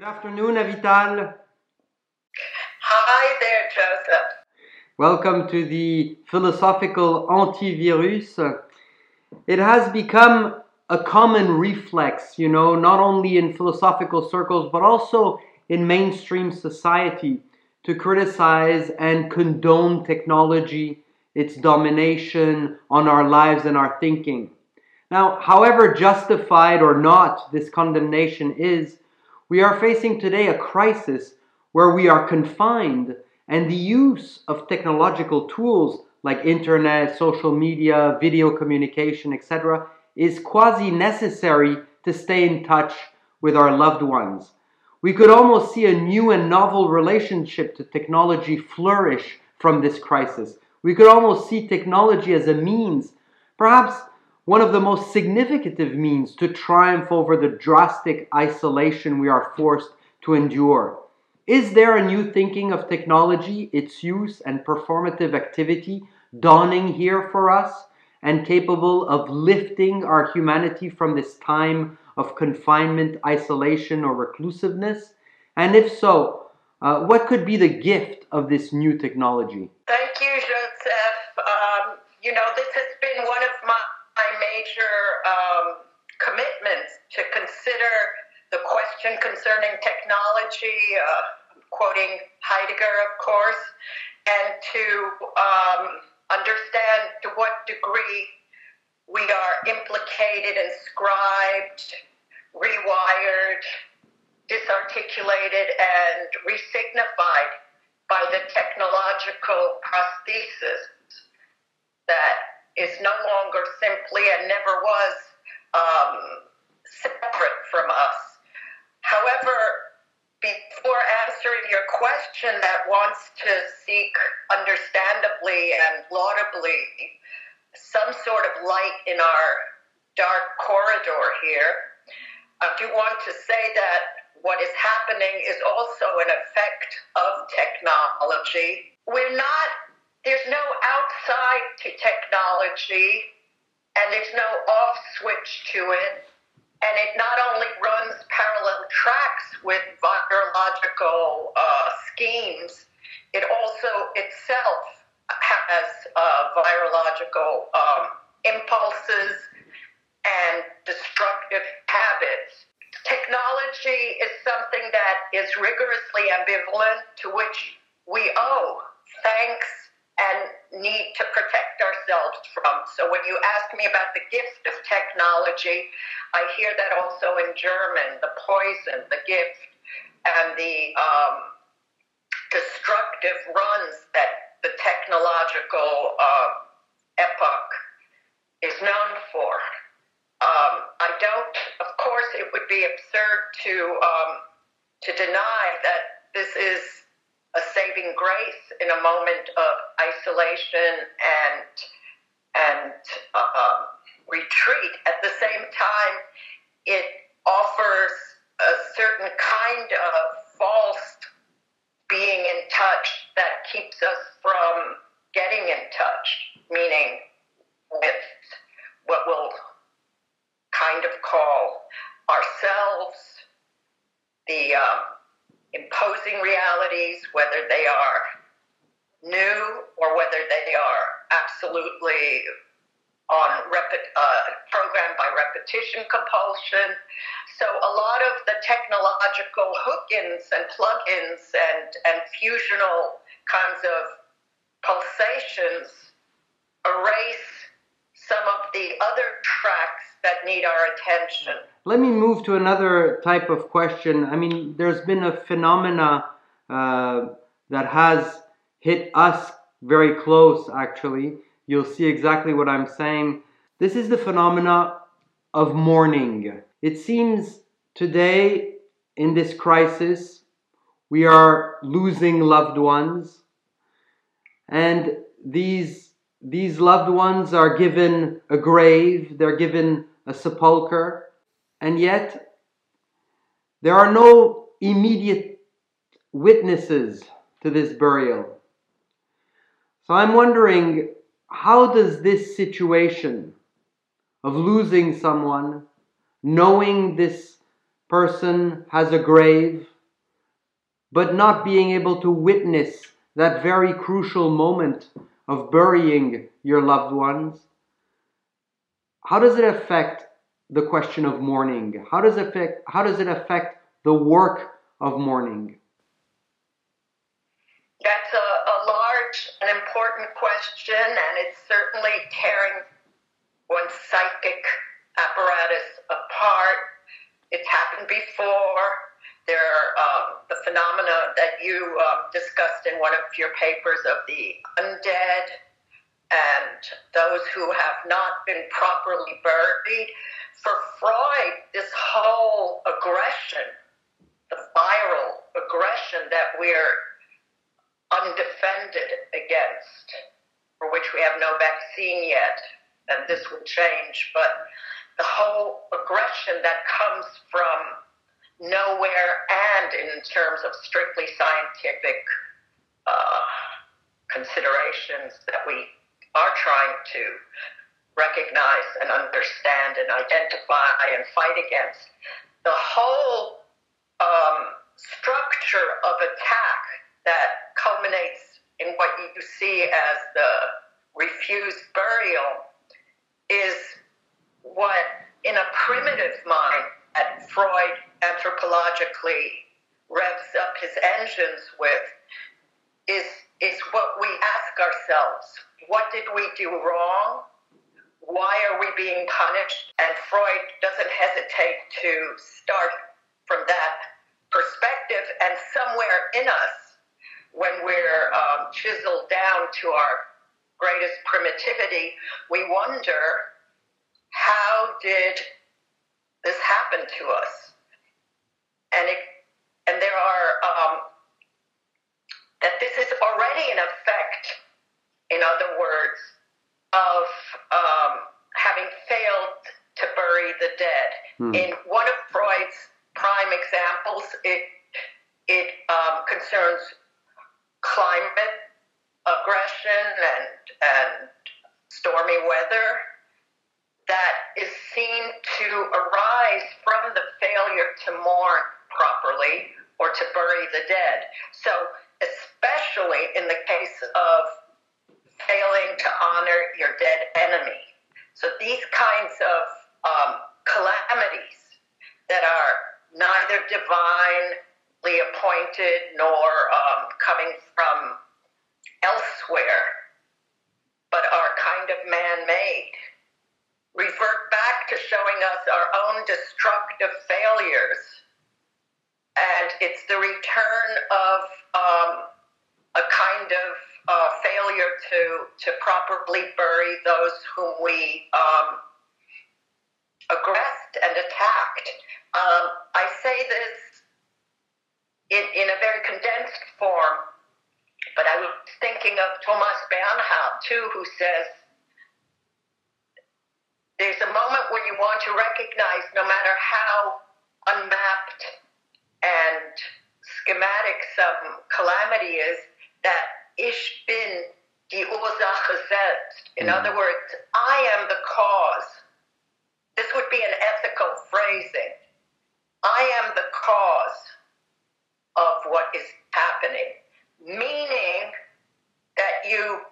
Good afternoon, Avital. Hi there, Joseph. Welcome to the philosophical antivirus. It has become a common reflex, you know, not only in philosophical circles, but also in mainstream society to criticize and condone technology, its domination on our lives and our thinking. Now, however justified or not this condemnation is, we are facing today a crisis where we are confined and the use of technological tools like internet, social media, video communication, etc., is quasi necessary to stay in touch with our loved ones. We could almost see a new and novel relationship to technology flourish from this crisis. We could almost see technology as a means, perhaps one of the most significant means to triumph over the drastic isolation we are forced to endure. Is there a new thinking of technology, its use, and performative activity dawning here for us and capable of lifting our humanity from this time of confinement, isolation, or reclusiveness? And if so, uh, what could be the gift of this new technology? Thank you, Joseph. Um, you know, this has major um, commitments to consider the question concerning technology, uh, quoting Heidegger, of course, and to um, understand to what degree we are implicated, inscribed, rewired, disarticulated, and resignified by the technological prosthesis that is no longer simply and never was um, separate from us. However, before answering your question that wants to seek understandably and laudably some sort of light in our dark corridor here, I do want to say that what is happening is also an effect of technology. We're not there's no outside to technology and there's no off switch to it. And it not only runs parallel tracks with virological uh, schemes, it also itself has uh, virological um, impulses and destructive habits. Technology is something that is rigorously ambivalent, to which we owe thanks and need to protect ourselves from. So when you ask me about the gift of technology, I hear that also in German the poison, the gift, and the um, destructive runs that the technological uh, epoch is known for. Um, I don't, of course, it would be absurd to um, to deny that this is a saving grace in a moment of isolation and and uh, retreat. At the same time, it offers a certain kind of false being in touch that keeps us from getting in touch, meaning with what we'll kind of call ourselves, the um, imposing realities, whether they are new or whether they are absolutely on repet- uh, programmed by repetition compulsion. So a lot of the technological hook-ins and plug-ins and, and fusional kinds of pulsations erase some of the other tracks that need our attention. Let me move to another type of question. I mean, there's been a phenomena uh, that has hit us very close, actually. You'll see exactly what I'm saying. This is the phenomena of mourning. It seems today, in this crisis, we are losing loved ones, and these these loved ones are given a grave, they're given a sepulcher, and yet there are no immediate witnesses to this burial. So I'm wondering how does this situation of losing someone, knowing this person has a grave, but not being able to witness that very crucial moment of burying your loved ones. How does it affect the question of mourning? How does it affect, how does it affect the work of mourning? That's important question, and it's certainly tearing one's psychic apparatus apart. It's happened before. There are um, the phenomena that you um, discussed in one of your papers of the undead and those who have not been properly buried. For Freud, this whole aggression, the viral aggression that we're undefended against, for which we have no vaccine yet, and this will change, but the whole aggression that comes from nowhere and in terms of strictly scientific uh, considerations that we are trying to recognize and understand and identify and fight against. The whole um, structure of attack that culminates in what you see as the refused burial is what, in a primitive mind, at Freud anthropologically revs up his engines with is is what we ask ourselves. What did we do wrong? Why are we being punished? And freud doesn't hesitate to start from that perspective. And somewhere in us when we're um, chiseled down to our greatest primitivity we wonder how did this happen to us and it, and there are um, that this is already an effect, in other words, of um, having failed to bury the dead. Hmm. In one of Freud's prime examples, it it um, concerns climate aggression and and stormy weather that is seen to arise from the failure to mourn properly or to bury the dead. So, especially in the case of failing to honor your dead enemy. So, these kinds of um, calamities that are neither divinely appointed nor um, coming from elsewhere, but are kind of man made, revert back to showing us our own destructive failures and it's the return of um, a kind of uh, failure to to properly bury those whom we um, aggressed and attacked. Um, I say this in, in a very condensed form, but I was thinking of Thomas Bernhard too, who says there's a moment where you want to recognize no matter how unmapped and schematic some calamity is that ich bin die Ursache selbst. In mm. other words, I am the cause. This would be an ethical phrasing. I am the cause of what is happening, meaning that you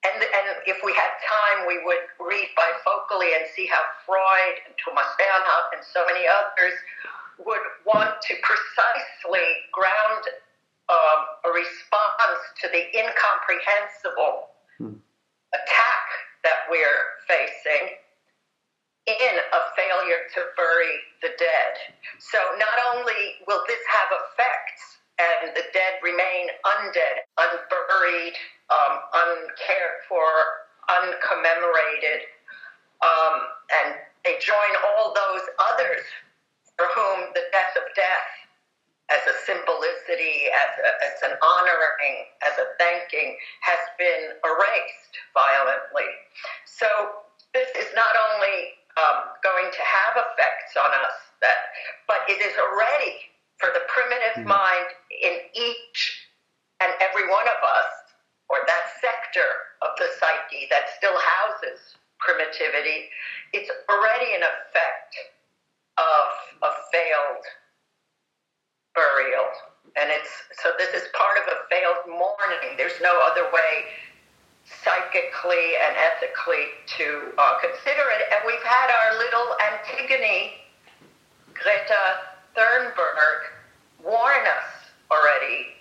and, and if we had time, we would read bifocally and see how Freud and Thomas Bernhard and so many others would want to precisely ground um, a response to the incomprehensible hmm. attack that we're facing in a failure to bury the dead. So not only will this have effects and the dead remain undead, unburied, um, uncared for, uncommemorated, um, and they join all those others for whom the death of death as a symbolicity, as, a, as an honoring, as a thanking, has been erased violently. So this is not only um, going to have effects on us, that, but it is already for the primitive mm-hmm. mind in each and every one of us, or that sector of the psyche that still houses primitivity, it's already an effect of a failed burial. And it's so this is part of a failed mourning. There's no other way psychically and ethically to uh, consider it. And we've had our little Antigone, Greta Thunberg, warn us already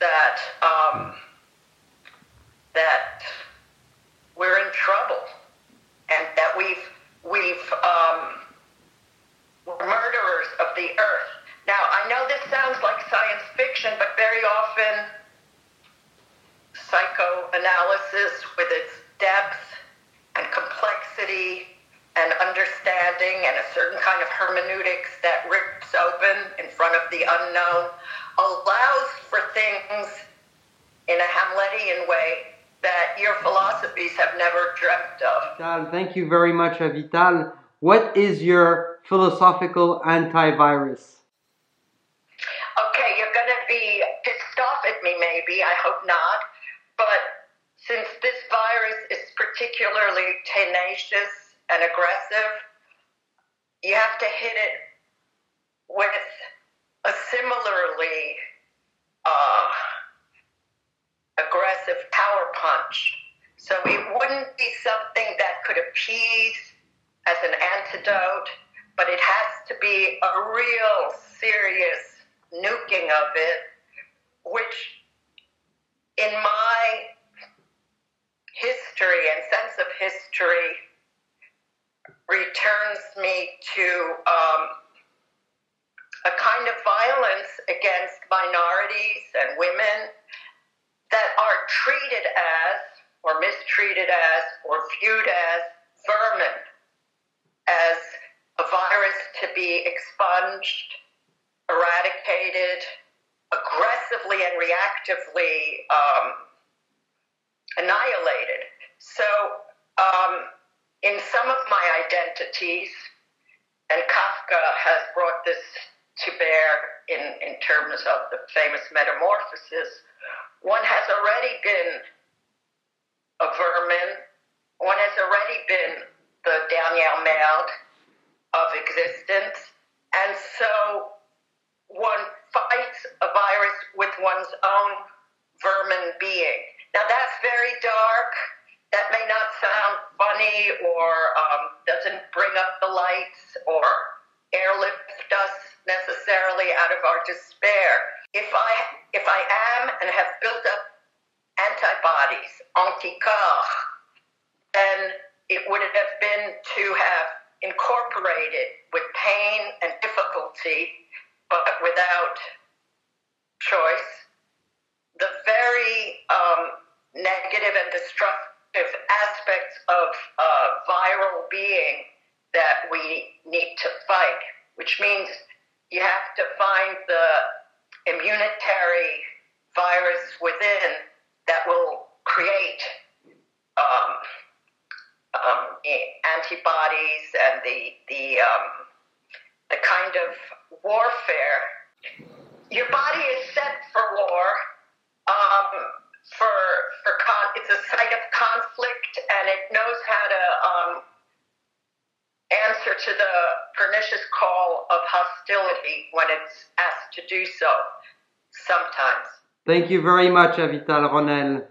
that um, that we're in trouble and that we've we've um, we're murderers of the earth. Now I know this sounds like science fiction, but very often psychoanalysis, with its depth and complexity and understanding and a certain kind of hermeneutics that rips open in front of the unknown, allows for things in a Hamletian way that your philosophies have never dreamt of. Vital, thank you very much, Avital. What is your philosophical antivirus? Okay, you're going to be pissed off at me, maybe. I hope not. But since this virus is particularly tenacious and aggressive, you have to hit it with a similarly uh, aggressive punch. So it wouldn't be something that could appease as an antidote, but it has to be a real serious nuking of it, which in my history and sense of history returns me to um, a kind of violence against minorities and women that are treated as, or mistreated as, or viewed as vermin, as a virus to be expunged, eradicated, aggressively and reactively um, annihilated. So, um, in some of my identities, and Kafka has brought this to bear in, in terms of the famous metamorphosis, one has already been a vermin, one has already been the Danielle Merde of existence, and so one fights a virus with one's own vermin being. Now that's very dark. That may not sound funny or um, doesn't bring up the lights or airlift us necessarily out of our despair. If I if I and have built up antibodies, anticorps, then it would have been to have incorporated with pain and difficulty, but without choice, the very um, negative and destructive aspects of uh, viral being that we need to fight, which means you have to find the immunitary virus within that will create um, um, antibodies and the the um, the kind of warfare. Your body is set for war. Um, for for con- it's a site of conflict, and it knows how to um, answer to the pernicious of hostility when it's asked to do so sometimes. Thank you very much, Avital Ronell.